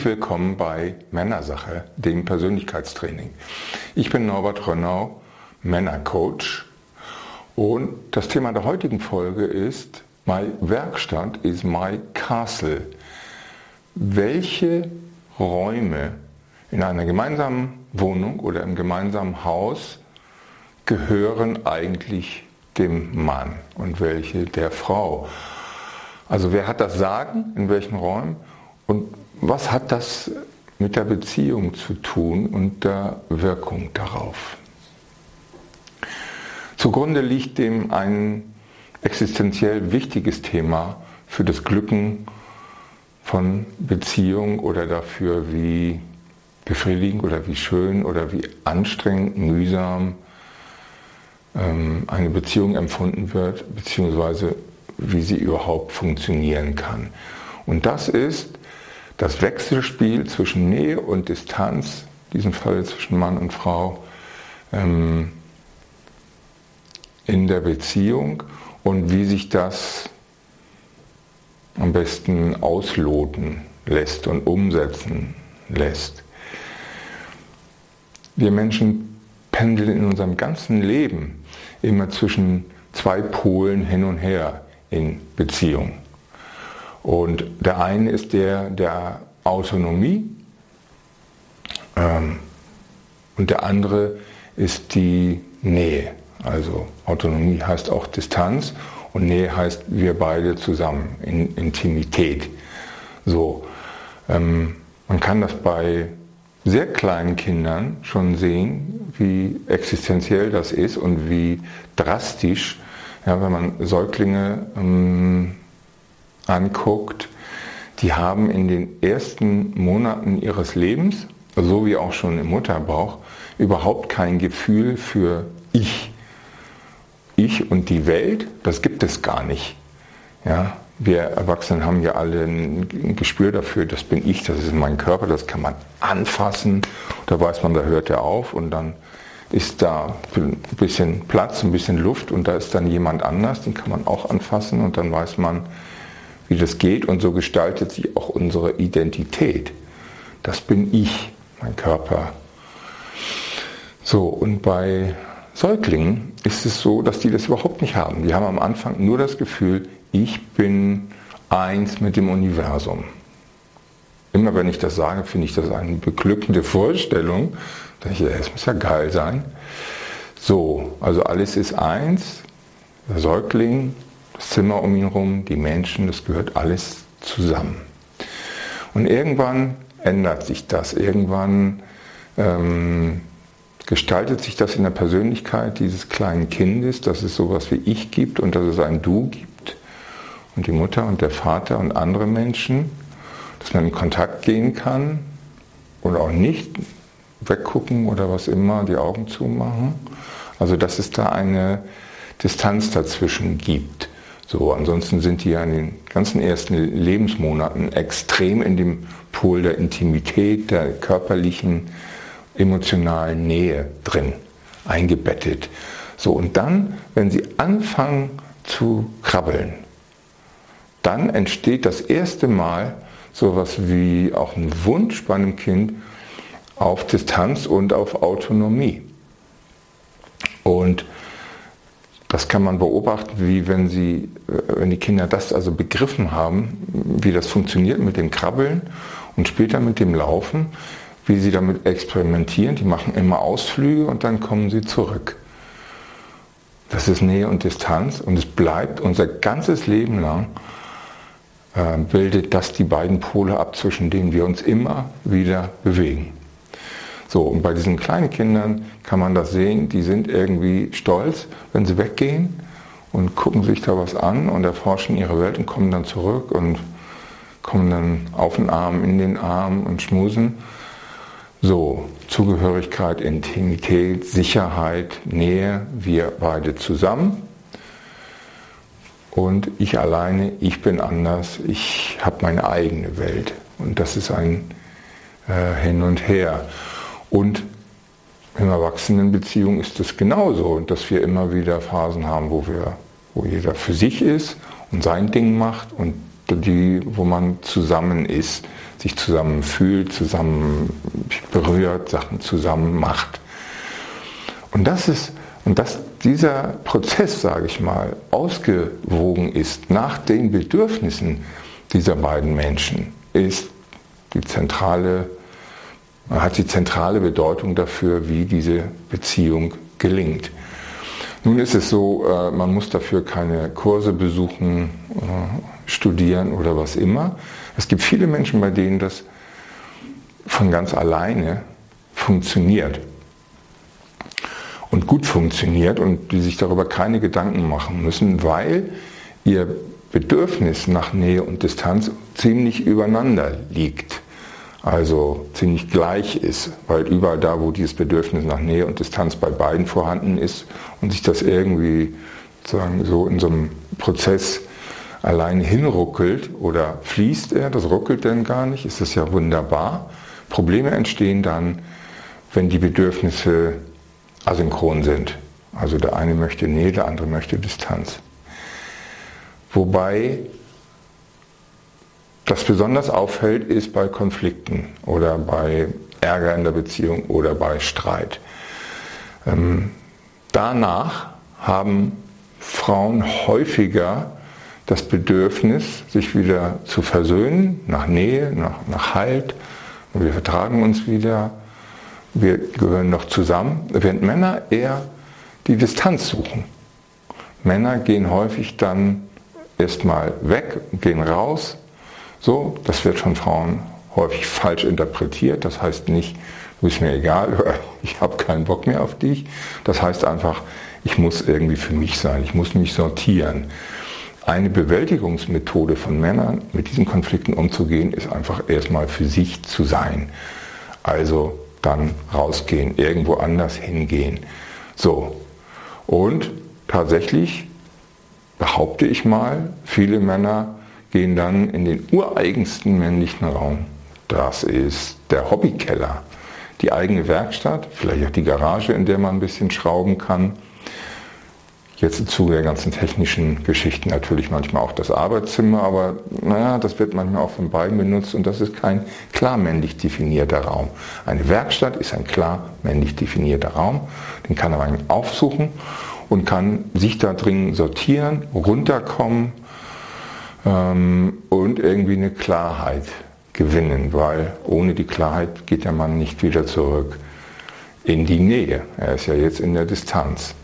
Herzlich willkommen bei Männersache, dem Persönlichkeitstraining. Ich bin Norbert Rönnau, Männercoach und das Thema der heutigen Folge ist My Werkstatt is my castle. Welche Räume in einer gemeinsamen Wohnung oder im gemeinsamen Haus gehören eigentlich dem Mann und welche der Frau? Also wer hat das Sagen in welchen Räumen und was hat das mit der Beziehung zu tun und der Wirkung darauf? Zugrunde liegt dem ein existenziell wichtiges Thema für das Glücken von Beziehung oder dafür, wie befriedigend oder wie schön oder wie anstrengend, mühsam ähm, eine Beziehung empfunden wird, beziehungsweise wie sie überhaupt funktionieren kann. Und das ist das Wechselspiel zwischen Nähe und Distanz, in diesem Fall zwischen Mann und Frau, ähm, in der Beziehung und wie sich das am besten ausloten lässt und umsetzen lässt. Wir Menschen pendeln in unserem ganzen Leben immer zwischen zwei Polen hin und her in Beziehung. Und der eine ist der der Autonomie ähm, und der andere ist die Nähe. Also Autonomie heißt auch Distanz und Nähe heißt wir beide zusammen, in Intimität. So, ähm, man kann das bei sehr kleinen Kindern schon sehen, wie existenziell das ist und wie drastisch, ja, wenn man Säuglinge ähm, anguckt, die haben in den ersten Monaten ihres Lebens, so wie auch schon im Mutterbauch, überhaupt kein Gefühl für ich. Ich und die Welt, das gibt es gar nicht. Ja, wir Erwachsenen haben ja alle ein Gespür dafür, das bin ich, das ist mein Körper, das kann man anfassen. Da weiß man, da hört er auf und dann ist da ein bisschen Platz, ein bisschen Luft und da ist dann jemand anders, den kann man auch anfassen und dann weiß man, wie das geht und so gestaltet sich auch unsere Identität. Das bin ich, mein Körper. So, und bei Säuglingen ist es so, dass die das überhaupt nicht haben. Die haben am Anfang nur das Gefühl, ich bin eins mit dem Universum. Immer wenn ich das sage, finde ich das eine beglückende Vorstellung. Da denke ich, es muss ja geil sein. So, also alles ist eins. Der Säugling das Zimmer um ihn herum, die Menschen, das gehört alles zusammen. Und irgendwann ändert sich das, irgendwann ähm, gestaltet sich das in der Persönlichkeit dieses kleinen Kindes, dass es sowas wie ich gibt und dass es ein Du gibt und die Mutter und der Vater und andere Menschen, dass man in Kontakt gehen kann oder auch nicht weggucken oder was immer, die Augen zumachen. Also dass es da eine Distanz dazwischen gibt. So, ansonsten sind die ja in den ganzen ersten Lebensmonaten extrem in dem Pol der Intimität, der körperlichen, emotionalen Nähe drin, eingebettet. So, und dann, wenn sie anfangen zu krabbeln, dann entsteht das erste Mal sowas wie auch ein Wunsch bei einem Kind auf Distanz und auf Autonomie. Und das kann man beobachten, wie wenn sie, wenn die Kinder das also begriffen haben, wie das funktioniert mit dem Krabbeln und später mit dem Laufen, wie sie damit experimentieren. Die machen immer Ausflüge und dann kommen sie zurück. Das ist Nähe und Distanz und es bleibt unser ganzes Leben lang, äh, bildet das die beiden Pole ab, zwischen denen wir uns immer wieder bewegen. So, und bei diesen kleinen Kindern kann man das sehen, die sind irgendwie stolz, wenn sie weggehen und gucken sich da was an und erforschen ihre Welt und kommen dann zurück und kommen dann auf den Arm, in den Arm und schmusen. So, Zugehörigkeit, Intimität, Sicherheit, Nähe, wir beide zusammen. Und ich alleine, ich bin anders, ich habe meine eigene Welt. Und das ist ein äh, Hin und Her. Und in Erwachsenenbeziehung ist es genauso, dass wir immer wieder Phasen haben, wo, wir, wo jeder für sich ist und sein Ding macht und die, wo man zusammen ist, sich zusammen fühlt, zusammen berührt, Sachen zusammen macht. Und das ist, und dass dieser Prozess, sage ich mal, ausgewogen ist nach den Bedürfnissen dieser beiden Menschen, ist die zentrale, hat die zentrale Bedeutung dafür, wie diese Beziehung gelingt. Nun ist es so, äh, man muss dafür keine Kurse besuchen, äh, studieren oder was immer. Es gibt viele Menschen, bei denen das von ganz alleine funktioniert und gut funktioniert und die sich darüber keine Gedanken machen müssen, weil ihr Bedürfnis nach Nähe und Distanz ziemlich übereinander liegt also ziemlich gleich ist, weil überall da, wo dieses Bedürfnis nach Nähe und Distanz bei beiden vorhanden ist und sich das irgendwie sozusagen so in so einem Prozess allein hinruckelt oder fließt er, das ruckelt dann gar nicht, ist das ja wunderbar. Probleme entstehen dann, wenn die Bedürfnisse asynchron sind. Also der eine möchte Nähe, der andere möchte Distanz. Wobei das besonders auffällt, ist bei Konflikten oder bei Ärger in der Beziehung oder bei Streit. Ähm, danach haben Frauen häufiger das Bedürfnis, sich wieder zu versöhnen, nach Nähe, nach, nach Halt. Wir vertragen uns wieder, wir gehören noch zusammen, während Männer eher die Distanz suchen. Männer gehen häufig dann erstmal weg, gehen raus, so, das wird von Frauen häufig falsch interpretiert. Das heißt nicht, du bist mir egal, ich habe keinen Bock mehr auf dich. Das heißt einfach, ich muss irgendwie für mich sein, ich muss mich sortieren. Eine Bewältigungsmethode von Männern, mit diesen Konflikten umzugehen, ist einfach erstmal für sich zu sein. Also dann rausgehen, irgendwo anders hingehen. So. Und tatsächlich behaupte ich mal, viele Männer gehen dann in den ureigensten männlichen Raum. Das ist der Hobbykeller, die eigene Werkstatt, vielleicht auch die Garage, in der man ein bisschen schrauben kann. Jetzt im Zuge der ganzen technischen Geschichten natürlich manchmal auch das Arbeitszimmer, aber naja, das wird manchmal auch von beiden benutzt und das ist kein klar männlich definierter Raum. Eine Werkstatt ist ein klar männlich definierter Raum, den kann man aufsuchen und kann sich da drin sortieren, runterkommen, ähm, und irgendwie eine Klarheit gewinnen, weil ohne die Klarheit geht der Mann nicht wieder zurück in die Nähe. Er ist ja jetzt in der Distanz.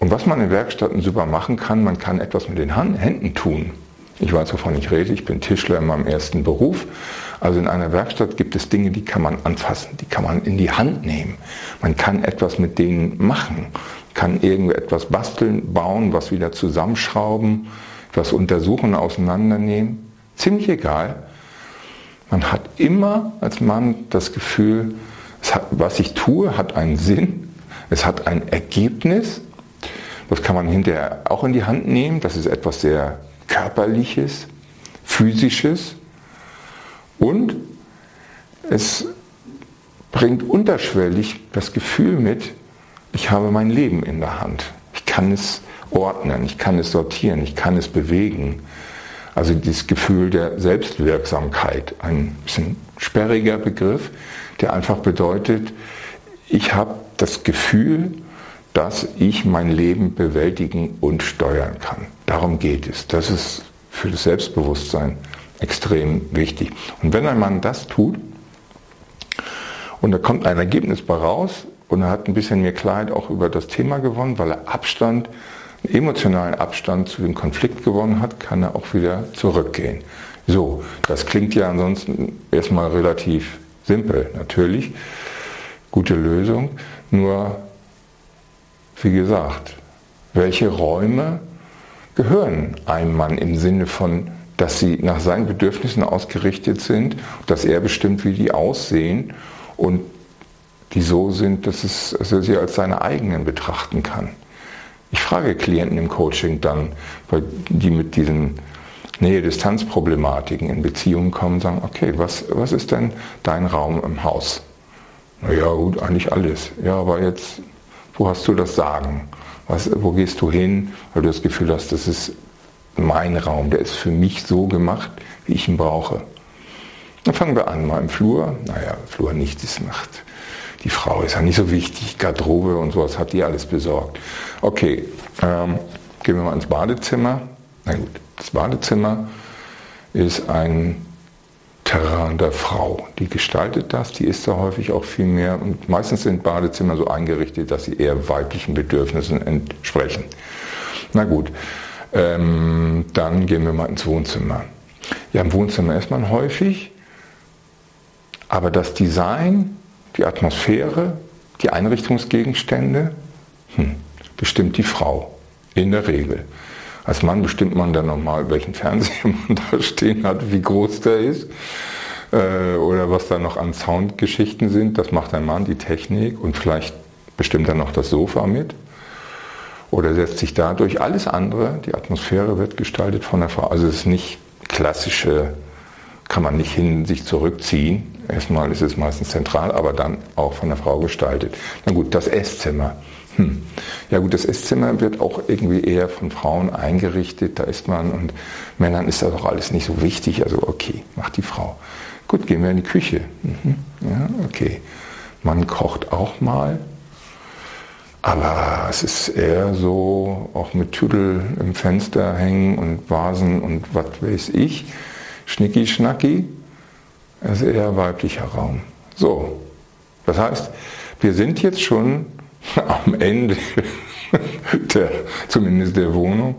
Und was man in Werkstätten super machen kann, man kann etwas mit den Händen tun. Ich weiß, wovon ich rede. Ich bin Tischler in meinem ersten Beruf. Also in einer Werkstatt gibt es Dinge, die kann man anfassen, die kann man in die Hand nehmen. Man kann etwas mit denen machen, kann irgendwie etwas basteln, bauen, was wieder zusammenschrauben das Untersuchen, Auseinandernehmen, ziemlich egal. Man hat immer als Mann das Gefühl, hat, was ich tue, hat einen Sinn, es hat ein Ergebnis. Das kann man hinterher auch in die Hand nehmen. Das ist etwas sehr Körperliches, Physisches. Und es bringt unterschwellig das Gefühl mit, ich habe mein Leben in der Hand. Ich kann es ordnen, ich kann es sortieren, ich kann es bewegen. Also dieses Gefühl der Selbstwirksamkeit, ein bisschen sperriger Begriff, der einfach bedeutet, ich habe das Gefühl, dass ich mein Leben bewältigen und steuern kann. Darum geht es. Das ist für das Selbstbewusstsein extrem wichtig. Und wenn ein Mann das tut und da kommt ein Ergebnis bei raus und er hat ein bisschen mehr Klarheit auch über das Thema gewonnen, weil er Abstand emotionalen Abstand zu dem Konflikt gewonnen hat, kann er auch wieder zurückgehen. So, das klingt ja ansonsten erstmal relativ simpel, natürlich. Gute Lösung. Nur, wie gesagt, welche Räume gehören einem Mann im Sinne von, dass sie nach seinen Bedürfnissen ausgerichtet sind, dass er bestimmt, wie die aussehen und die so sind, dass, es, dass er sie als seine eigenen betrachten kann. Ich frage Klienten im Coaching dann, weil die mit diesen Nähe-Distanz-Problematiken in Beziehungen kommen, sagen, okay, was, was ist denn dein Raum im Haus? Naja, gut, eigentlich alles. Ja, aber jetzt, wo hast du das Sagen? Was, wo gehst du hin, weil du das Gefühl hast, das ist mein Raum, der ist für mich so gemacht, wie ich ihn brauche. Dann fangen wir an, mal im Flur. Naja, Flur nicht, das macht. Die Frau ist ja nicht so wichtig, Garderobe und sowas hat die alles besorgt. Okay, ähm, gehen wir mal ins Badezimmer. Na gut, das Badezimmer ist ein Terrain der Frau. Die gestaltet das, die ist da häufig auch viel mehr und meistens sind Badezimmer so eingerichtet, dass sie eher weiblichen Bedürfnissen entsprechen. Na gut, ähm, dann gehen wir mal ins Wohnzimmer. Ja, im Wohnzimmer ist man häufig, aber das Design, die Atmosphäre, die Einrichtungsgegenstände, hm, bestimmt die Frau. In der Regel. Als Mann bestimmt man dann nochmal, welchen Fernseher man da stehen hat, wie groß der ist äh, oder was da noch an Soundgeschichten sind. Das macht ein Mann, die Technik und vielleicht bestimmt er noch das Sofa mit oder setzt sich dadurch. Alles andere, die Atmosphäre wird gestaltet von der Frau. Also es ist nicht klassische, kann man nicht hin sich zurückziehen. Erstmal ist es meistens zentral, aber dann auch von der Frau gestaltet. Na gut, das Esszimmer. Hm. Ja gut, das Esszimmer wird auch irgendwie eher von Frauen eingerichtet, da ist man und Männern ist das auch alles nicht so wichtig, also okay, macht die Frau. Gut, gehen wir in die Küche. Mhm. Ja, okay. Man kocht auch mal, aber es ist eher so, auch mit Tüdel im Fenster hängen und Vasen und was weiß ich, Schnicki Das ist eher weiblicher Raum. So, das heißt, wir sind jetzt schon am Ende der, zumindest der Wohnung.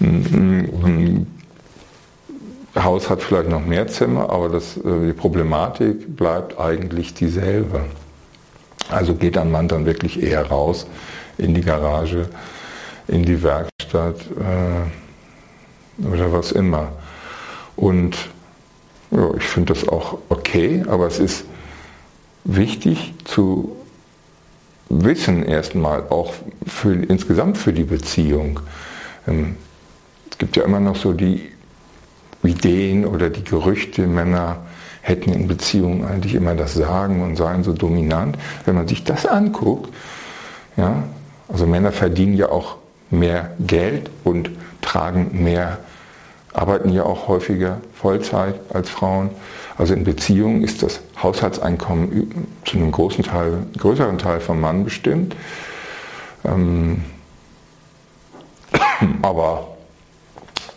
Ein Haus hat vielleicht noch mehr Zimmer, aber das, äh, die Problematik bleibt eigentlich dieselbe. Also geht ein Mann dann wirklich eher raus in die Garage, in die Werkstatt äh, oder was immer. Und ja, ich finde das auch okay, aber es ist wichtig zu wissen erstmal, auch für, insgesamt für die Beziehung. Ähm, es gibt ja immer noch so die Ideen oder die Gerüchte, Männer hätten in Beziehungen eigentlich immer das Sagen und seien so dominant. Wenn man sich das anguckt, ja, also Männer verdienen ja auch mehr Geld und tragen mehr, arbeiten ja auch häufiger Vollzeit als Frauen. Also in Beziehungen ist das Haushaltseinkommen zu einem großen Teil, größeren Teil vom Mann bestimmt. Ähm, aber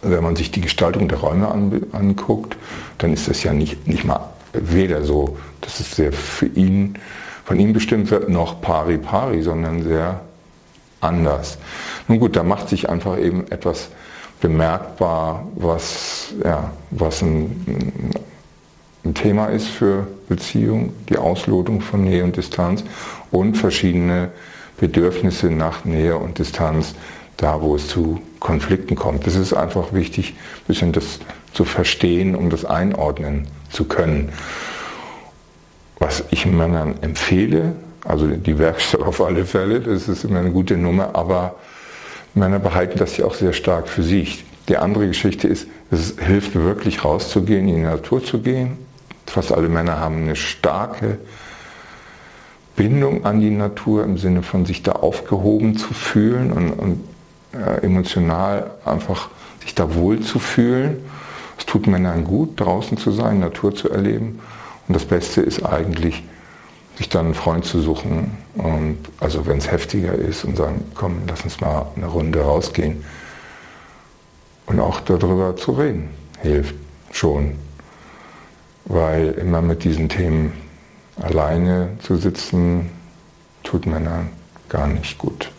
wenn man sich die Gestaltung der Räume an, anguckt, dann ist das ja nicht, nicht mal weder so, dass es sehr für ihn, von ihm bestimmt wird, noch pari pari, sondern sehr anders. Nun gut, da macht sich einfach eben etwas bemerkbar, was, ja, was ein, ein Thema ist für Beziehung, die Auslotung von Nähe und Distanz und verschiedene Bedürfnisse nach Nähe und Distanz, da wo es zu Konflikten kommt. Es ist einfach wichtig, ein bisschen das zu verstehen, um das einordnen zu können. Was ich Männern empfehle, also die Werkstatt auf alle Fälle, das ist immer eine gute Nummer, aber Männer behalten das ja auch sehr stark für sich. Die andere Geschichte ist, es hilft wirklich rauszugehen, in die Natur zu gehen, Fast alle Männer haben eine starke Bindung an die Natur im Sinne von sich da aufgehoben zu fühlen und, und äh, emotional einfach sich da wohl zu fühlen. Es tut Männern gut, draußen zu sein, Natur zu erleben. Und das Beste ist eigentlich, sich dann einen Freund zu suchen. Und also wenn es heftiger ist und sagen, komm, lass uns mal eine Runde rausgehen. Und auch darüber zu reden, hilft schon weil immer mit diesen Themen alleine zu sitzen, tut Männern gar nicht gut.